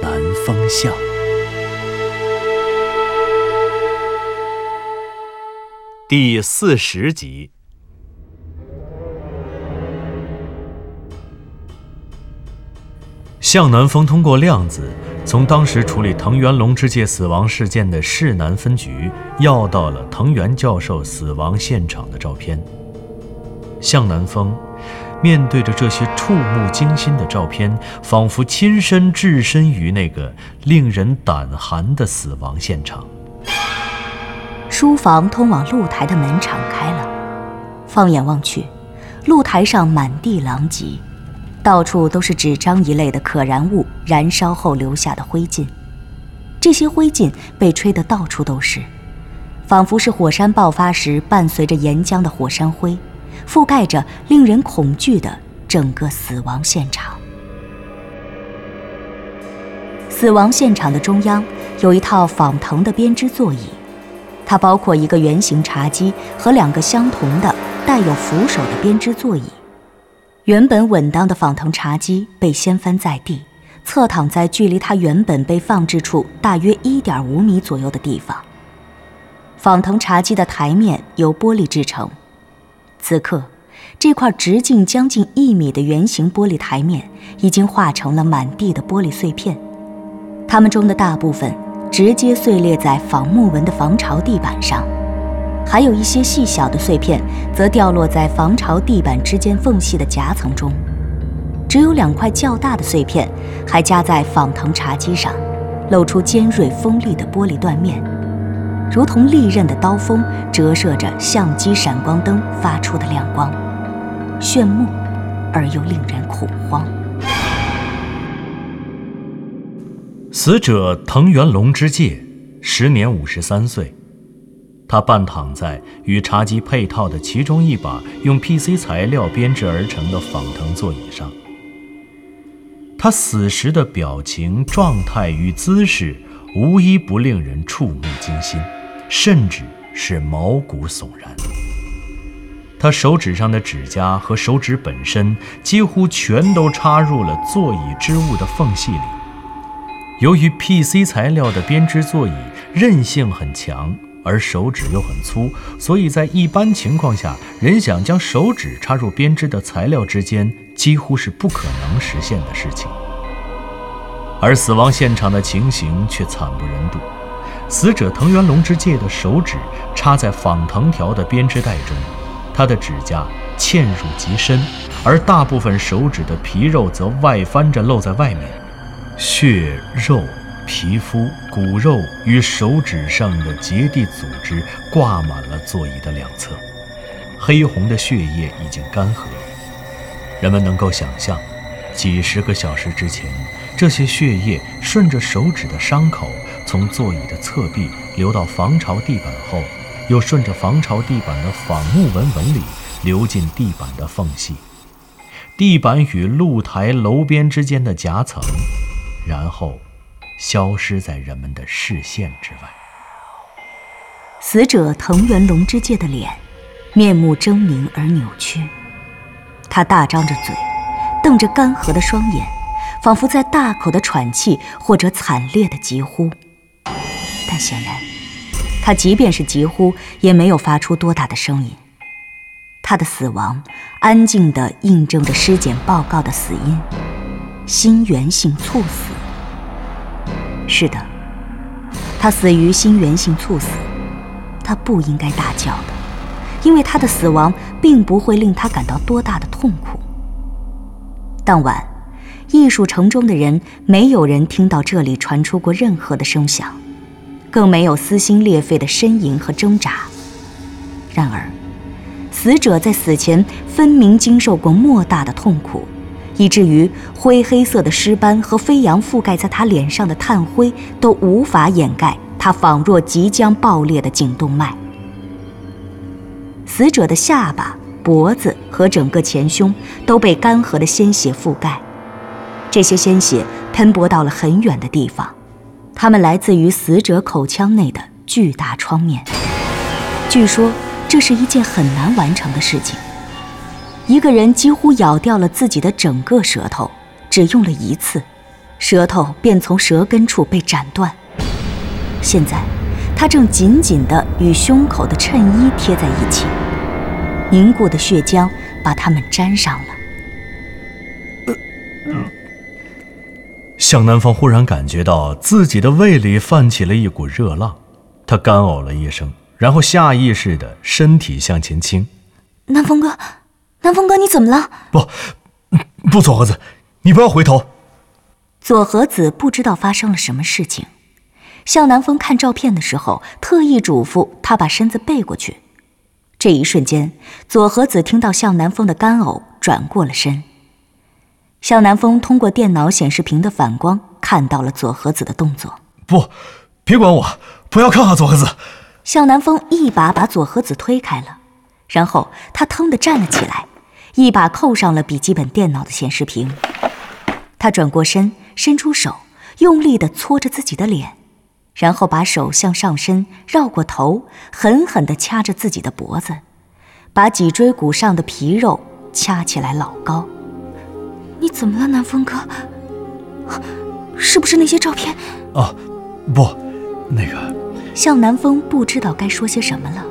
南风巷》第四十集。向南风通过量子，从当时处理藤原龙之介死亡事件的市南分局要到了藤原教授死亡现场的照片。向南风面对着这些触目惊心的照片，仿佛亲身置身于那个令人胆寒的死亡现场。书房通往露台的门敞开了，放眼望去，露台上满地狼藉，到处都是纸张一类的可燃物燃烧后留下的灰烬。这些灰烬被吹得到处都是，仿佛是火山爆发时伴随着岩浆的火山灰，覆盖着令人恐惧的整个死亡现场。死亡现场的中央有一套仿藤的编织座椅。它包括一个圆形茶几和两个相同的带有扶手的编织座椅。原本稳当的仿藤茶几被掀翻在地，侧躺在距离它原本被放置处大约一点五米左右的地方。仿藤茶几的台面由玻璃制成，此刻，这块直径将近一米的圆形玻璃台面已经化成了满地的玻璃碎片，它们中的大部分。直接碎裂在仿木纹的防潮地板上，还有一些细小的碎片则掉落在防潮地板之间缝隙的夹层中。只有两块较大的碎片还夹在仿藤茶几上，露出尖锐锋利的玻璃断面，如同利刃的刀锋折射着相机闪光灯发出的亮光，炫目而又令人恐慌。死者藤原龙之介，时年五十三岁。他半躺在与茶几配套的其中一把用 PC 材料编制而成的仿藤座椅上。他死时的表情、状态与姿势，无一不令人触目惊心，甚至是毛骨悚然。他手指上的指甲和手指本身，几乎全都插入了座椅织物的缝隙里。由于 PC 材料的编织座椅韧性很强，而手指又很粗，所以在一般情况下，人想将手指插入编织的材料之间，几乎是不可能实现的事情。而死亡现场的情形却惨不忍睹，死者藤原龙之介的手指插在仿藤条的编织袋中，他的指甲嵌入极深，而大部分手指的皮肉则外翻着露在外面。血肉、皮肤、骨肉与手指上的结缔组织挂满了座椅的两侧，黑红的血液已经干涸。人们能够想象，几十个小时之前，这些血液顺着手指的伤口，从座椅的侧壁流到防潮地板后，又顺着防潮地板的仿木纹纹理流进地板的缝隙，地板与露台楼边之间的夹层。然后，消失在人们的视线之外。死者藤原龙之介的脸，面目狰狞而扭曲。他大张着嘴，瞪着干涸的双眼，仿佛在大口的喘气或者惨烈的疾呼。但显然，他即便是疾呼，也没有发出多大的声音。他的死亡，安静地印证着尸检报告的死因。心源性猝死。是的，他死于心源性猝死。他不应该大叫的，因为他的死亡并不会令他感到多大的痛苦。当晚，艺术城中的人没有人听到这里传出过任何的声响，更没有撕心裂肺的呻吟和挣扎。然而，死者在死前分明经受过莫大的痛苦。以至于灰黑色的尸斑和飞扬覆盖在他脸上的炭灰都无法掩盖他仿若即将爆裂的颈动脉。死者的下巴、脖子和整个前胸都被干涸的鲜血覆盖，这些鲜血喷薄到了很远的地方，它们来自于死者口腔内的巨大创面。据说这是一件很难完成的事情。一个人几乎咬掉了自己的整个舌头，只用了一次，舌头便从舌根处被斩断。现在，他正紧紧地与胸口的衬衣贴在一起，凝固的血浆把它们粘上了。向南风忽然感觉到自己的胃里泛起了一股热浪，他干呕了一声，然后下意识的身体向前倾。南风哥。南风哥，你怎么了？不，不，左和子，你不要回头。左和子不知道发生了什么事情。向南风看照片的时候，特意嘱咐他把身子背过去。这一瞬间，左和子听到向南风的干呕，转过了身。向南风通过电脑显示屏的反光看到了左和子的动作。不，别管我，不要看啊，左和子。向南风一把把左和子推开了。然后他腾地站了起来，一把扣上了笔记本电脑的显示屏。他转过身，伸出手，用力地搓着自己的脸，然后把手向上伸，绕过头，狠狠地掐着自己的脖子，把脊椎骨上的皮肉掐起来老高。你怎么了，南风哥？是不是那些照片？哦，不，那个……向南风不知道该说些什么了。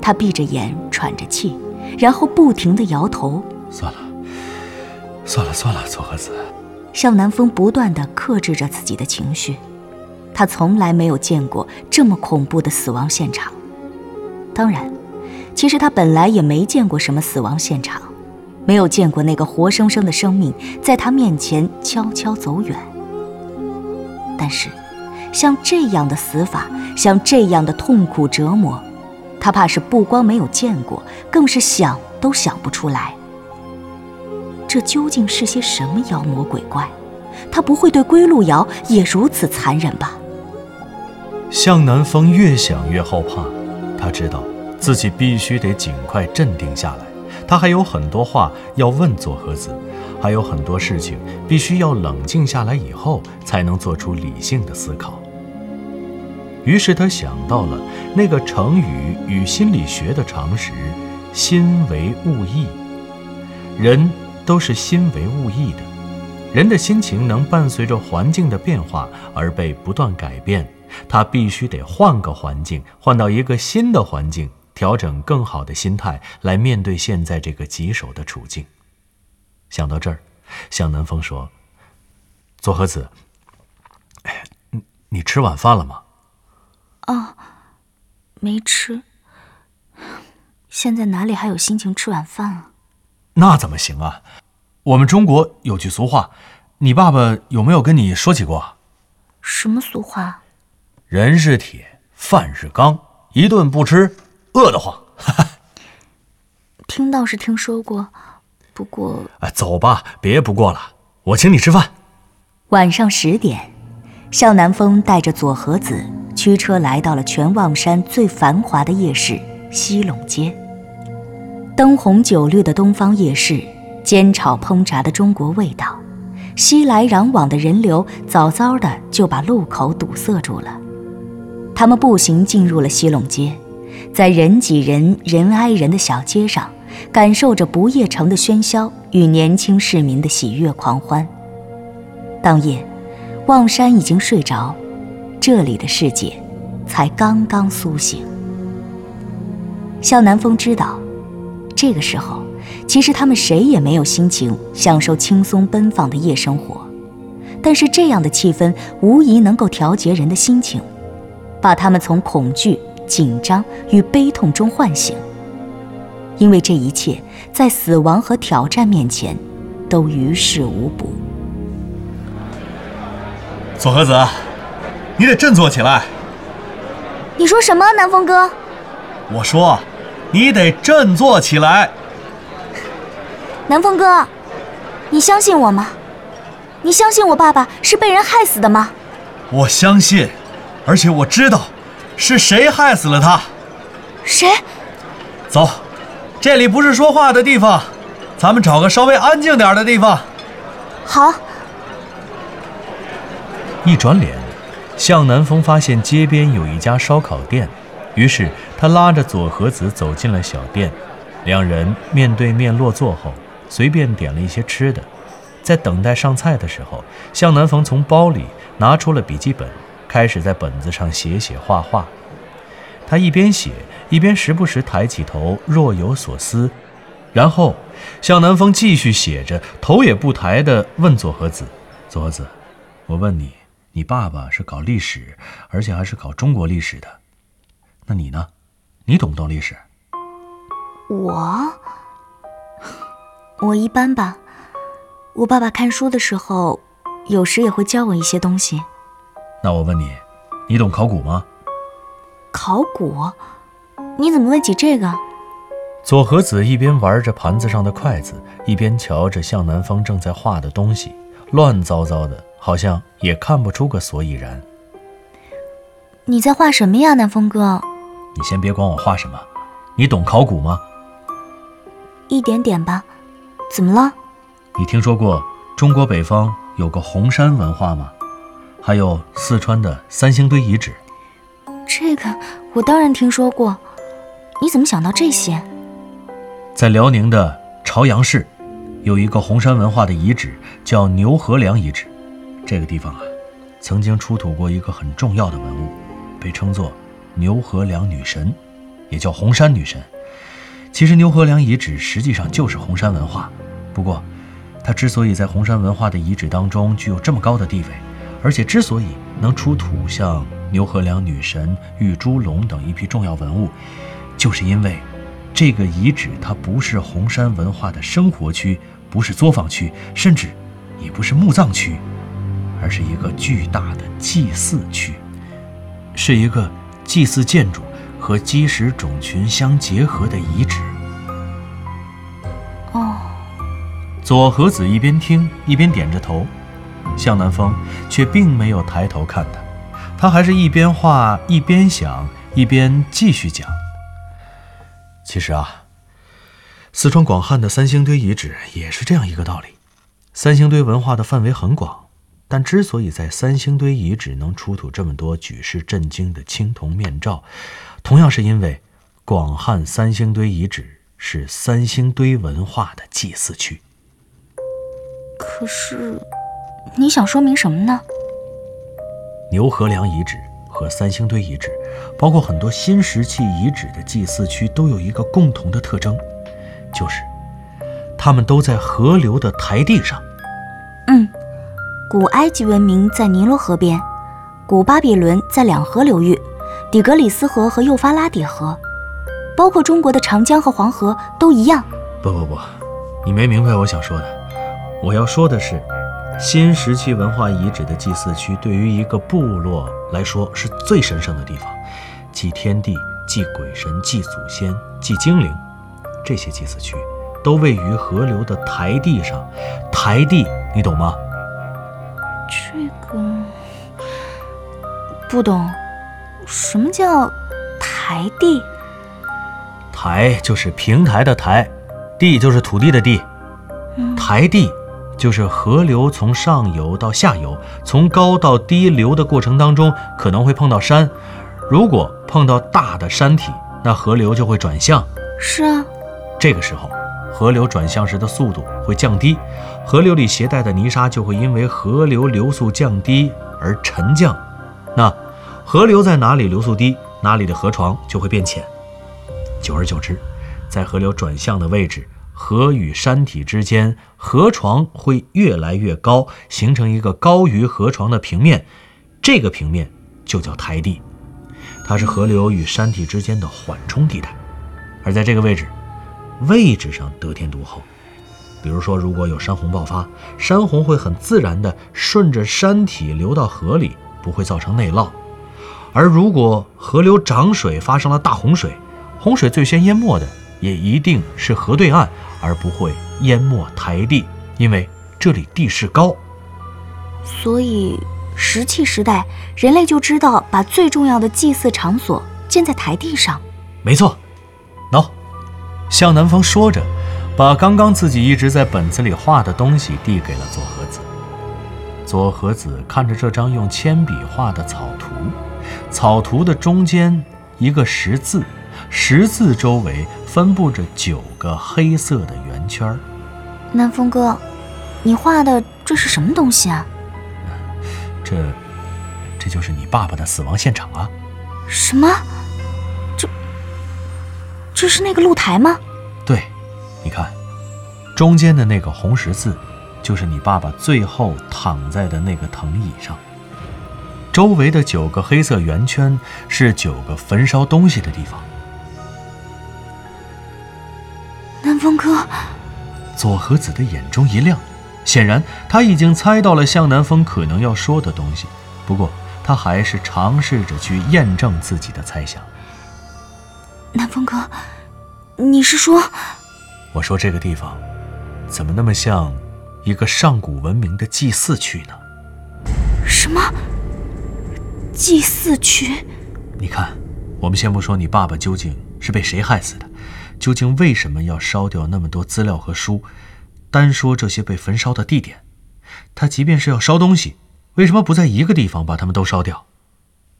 他闭着眼，喘着气，然后不停地摇头。算了，算了，算了，左和子。向南风不断地克制着自己的情绪，他从来没有见过这么恐怖的死亡现场。当然，其实他本来也没见过什么死亡现场，没有见过那个活生生的生命在他面前悄悄走远。但是，像这样的死法，像这样的痛苦折磨。他怕是不光没有见过，更是想都想不出来。这究竟是些什么妖魔鬼怪？他不会对归路遥也如此残忍吧？向南风越想越后怕，他知道自己必须得尽快镇定下来。他还有很多话要问佐和子，还有很多事情必须要冷静下来以后才能做出理性的思考。于是他想到了那个成语与心理学的常识：心为物役。人都是心为物役的，人的心情能伴随着环境的变化而被不断改变。他必须得换个环境，换到一个新的环境，调整更好的心态来面对现在这个棘手的处境。想到这儿，向南风说：“左和子，你你吃晚饭了吗？”哦，没吃。现在哪里还有心情吃晚饭啊？那怎么行啊？我们中国有句俗话，你爸爸有没有跟你说起过？什么俗话？人是铁，饭是钢，一顿不吃，饿得慌。听倒是听说过，不过……哎，走吧，别不过了，我请你吃饭。晚上十点，向南风带着左和子。驱车来到了全望山最繁华的夜市西陇街，灯红酒绿的东方夜市，煎炒烹炸的中国味道，熙来攘往的人流早早的就把路口堵塞住了。他们步行进入了西陇街，在人挤人、人挨人的小街上，感受着不夜城的喧嚣与年轻市民的喜悦狂欢。当夜，望山已经睡着。这里的世界才刚刚苏醒。向南风知道，这个时候其实他们谁也没有心情享受轻松奔放的夜生活，但是这样的气氛无疑能够调节人的心情，把他们从恐惧、紧张与悲痛中唤醒。因为这一切在死亡和挑战面前都于事无补。左和子。你得振作起来！你说什么，南风哥？我说，你得振作起来！南风哥，你相信我吗？你相信我爸爸是被人害死的吗？我相信，而且我知道是谁害死了他。谁？走，这里不是说话的地方，咱们找个稍微安静点的地方。好。一转脸，向南风发现街边有一家烧烤店，于是他拉着左和子走进了小店，两人面对面落座后，随便点了一些吃的。在等待上菜的时候，向南风从包里拿出了笔记本，开始在本子上写写画画。他一边写，一边时不时抬起头，若有所思。然后，向南风继续写着，头也不抬地问左和子：“左和子，我问你，你爸爸是搞历史，而且还是搞中国历史的，那你呢？你懂不懂历史？”我，我一般吧。我爸爸看书的时候，有时也会教我一些东西。那我问你，你懂考古吗？考古？你怎么问起这个？左和子一边玩着盘子上的筷子，一边瞧着向南风正在画的东西，乱糟糟的，好像也看不出个所以然。你在画什么呀，南风哥？你先别管我画什么，你懂考古吗？一点点吧。怎么了？你听说过中国北方有个红山文化吗？还有四川的三星堆遗址。这个我当然听说过。你怎么想到这些？在辽宁的朝阳市，有一个红山文化的遗址，叫牛河梁遗址。这个地方啊，曾经出土过一个很重要的文物，被称作牛河梁女神，也叫红山女神。其实牛河梁遗址实际上就是红山文化，不过。它之所以在红山文化的遗址当中具有这么高的地位，而且之所以能出土像牛河梁女神、玉猪龙等一批重要文物，就是因为这个遗址它不是红山文化的生活区，不是作坊区，甚至也不是墓葬区，而是一个巨大的祭祀区，是一个祭祀建筑和基石种群相结合的遗址。哦左和子一边听一边点着头，向南风却并没有抬头看他，他还是一边画一边想，一边继续讲。其实啊，四川广汉的三星堆遗址也是这样一个道理。三星堆文化的范围很广，但之所以在三星堆遗址能出土这么多举世震惊的青铜面罩，同样是因为广汉三星堆遗址是三星堆文化的祭祀区。可是，你想说明什么呢？牛河梁遗址和三星堆遗址，包括很多新石器遗址的祭祀区，都有一个共同的特征，就是它们都在河流的台地上。嗯，古埃及文明在尼罗河边，古巴比伦在两河流域，底格里斯河和幼发拉底河，包括中国的长江和黄河都一样。不不不，你没明白我想说的。我要说的是，新石器文化遗址的祭祀区对于一个部落来说是最神圣的地方，祭天地、祭鬼神、祭祖先、祭精灵，这些祭祀区都位于河流的台地上。台地，你懂吗？这个不懂。什么叫台地？台就是平台的台，地就是土地的地，台地。就是河流从上游到下游，从高到低流的过程当中，可能会碰到山。如果碰到大的山体，那河流就会转向。是啊，这个时候，河流转向时的速度会降低，河流里携带的泥沙就会因为河流流速降低而沉降。那河流在哪里流速低，哪里的河床就会变浅。久而久之，在河流转向的位置。河与山体之间，河床会越来越高，形成一个高于河床的平面，这个平面就叫台地，它是河流与山体之间的缓冲地带。而在这个位置，位置上得天独厚。比如说，如果有山洪爆发，山洪会很自然地顺着山体流到河里，不会造成内涝；而如果河流涨水发生了大洪水，洪水最先淹没的也一定是河对岸。而不会淹没台地，因为这里地势高，所以石器时代人类就知道把最重要的祭祀场所建在台地上。没错。喏，向南风说着，把刚刚自己一直在本子里画的东西递给了左和子。左和子看着这张用铅笔画的草图，草图的中间一个十字，十字周围分布着九个黑色的圆圈。南风哥，你画的这是什么东西啊？这，这就是你爸爸的死亡现场啊！什么？这，这是那个露台吗？对，你看，中间的那个红十字。就是你爸爸最后躺在的那个藤椅上，周围的九个黑色圆圈是九个焚烧东西的地方。南风哥，左和子的眼中一亮，显然他已经猜到了向南风可能要说的东西，不过他还是尝试着去验证自己的猜想。南风哥，你是说？我说这个地方怎么那么像？一个上古文明的祭祀区呢？什么？祭祀区？你看，我们先不说你爸爸究竟是被谁害死的，究竟为什么要烧掉那么多资料和书？单说这些被焚烧的地点，他即便是要烧东西，为什么不在一个地方把它们都烧掉？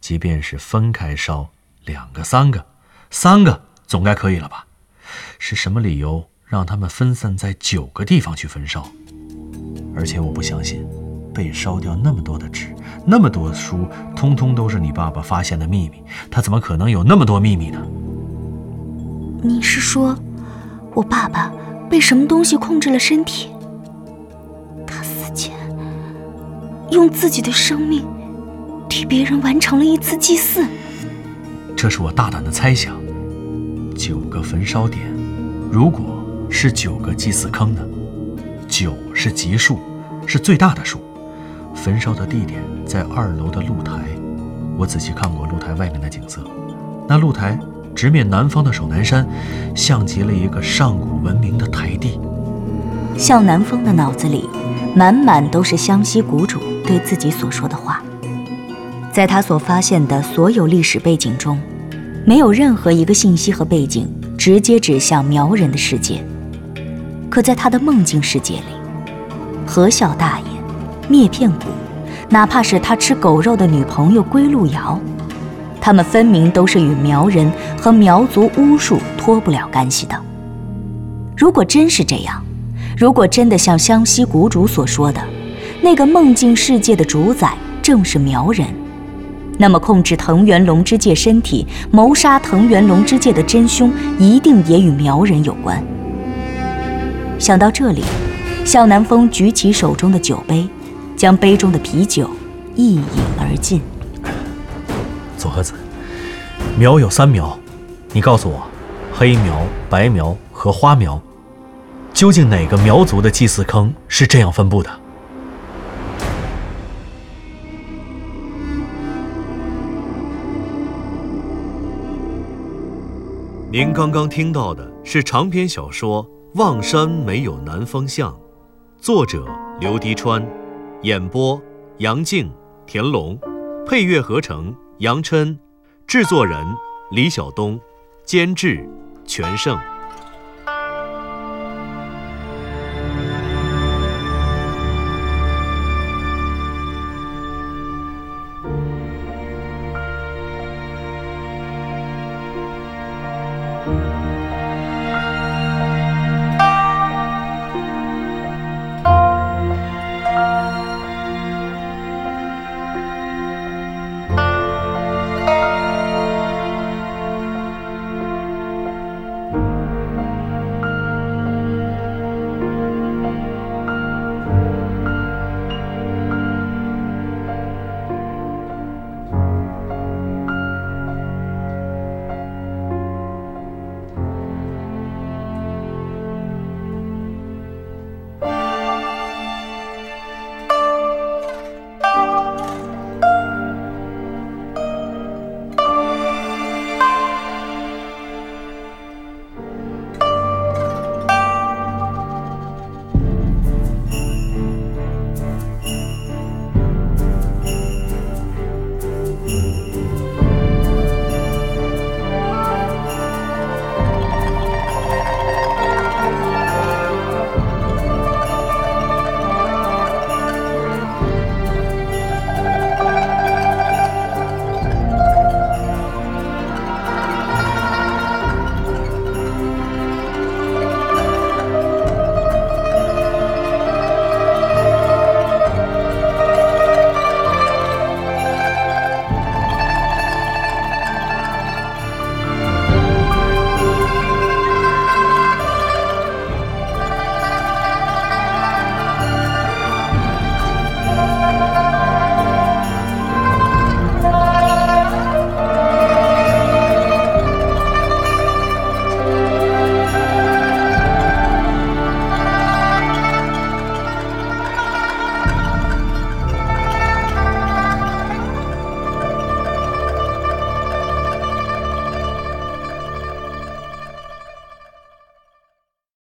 即便是分开烧，两个、三个、三个，总该可以了吧？是什么理由让他们分散在九个地方去焚烧？而且我不相信，被烧掉那么多的纸，那么多书，通通都是你爸爸发现的秘密。他怎么可能有那么多秘密呢？你是说，我爸爸被什么东西控制了身体？他死前用自己的生命替别人完成了一次祭祀？这是我大胆的猜想。九个焚烧点，如果是九个祭祀坑呢？九是吉数，是最大的数。焚烧的地点在二楼的露台。我仔细看过露台外面的景色，那露台直面南方的守南山，像极了一个上古文明的台地。向南风的脑子里满满都是湘西谷主对自己所说的话。在他所发现的所有历史背景中，没有任何一个信息和背景直接指向苗人的世界。可在他的梦境世界里，何孝大爷、灭片谷，哪怕是他吃狗肉的女朋友归路遥，他们分明都是与苗人和苗族巫术脱不了干系的。如果真是这样，如果真的像湘西谷主所说的，那个梦境世界的主宰正是苗人，那么控制藤原龙之介身体、谋杀藤原龙之介的真凶，一定也与苗人有关。想到这里，向南风举起手中的酒杯，将杯中的啤酒一饮而尽。左和子，苗有三苗，你告诉我，黑苗、白苗和花苗，究竟哪个苗族的祭祀坑是这样分布的？您刚刚听到的是长篇小说。望山没有南方向，作者刘迪川，演播杨静、田龙，配乐合成杨琛，制作人李晓东，监制全胜。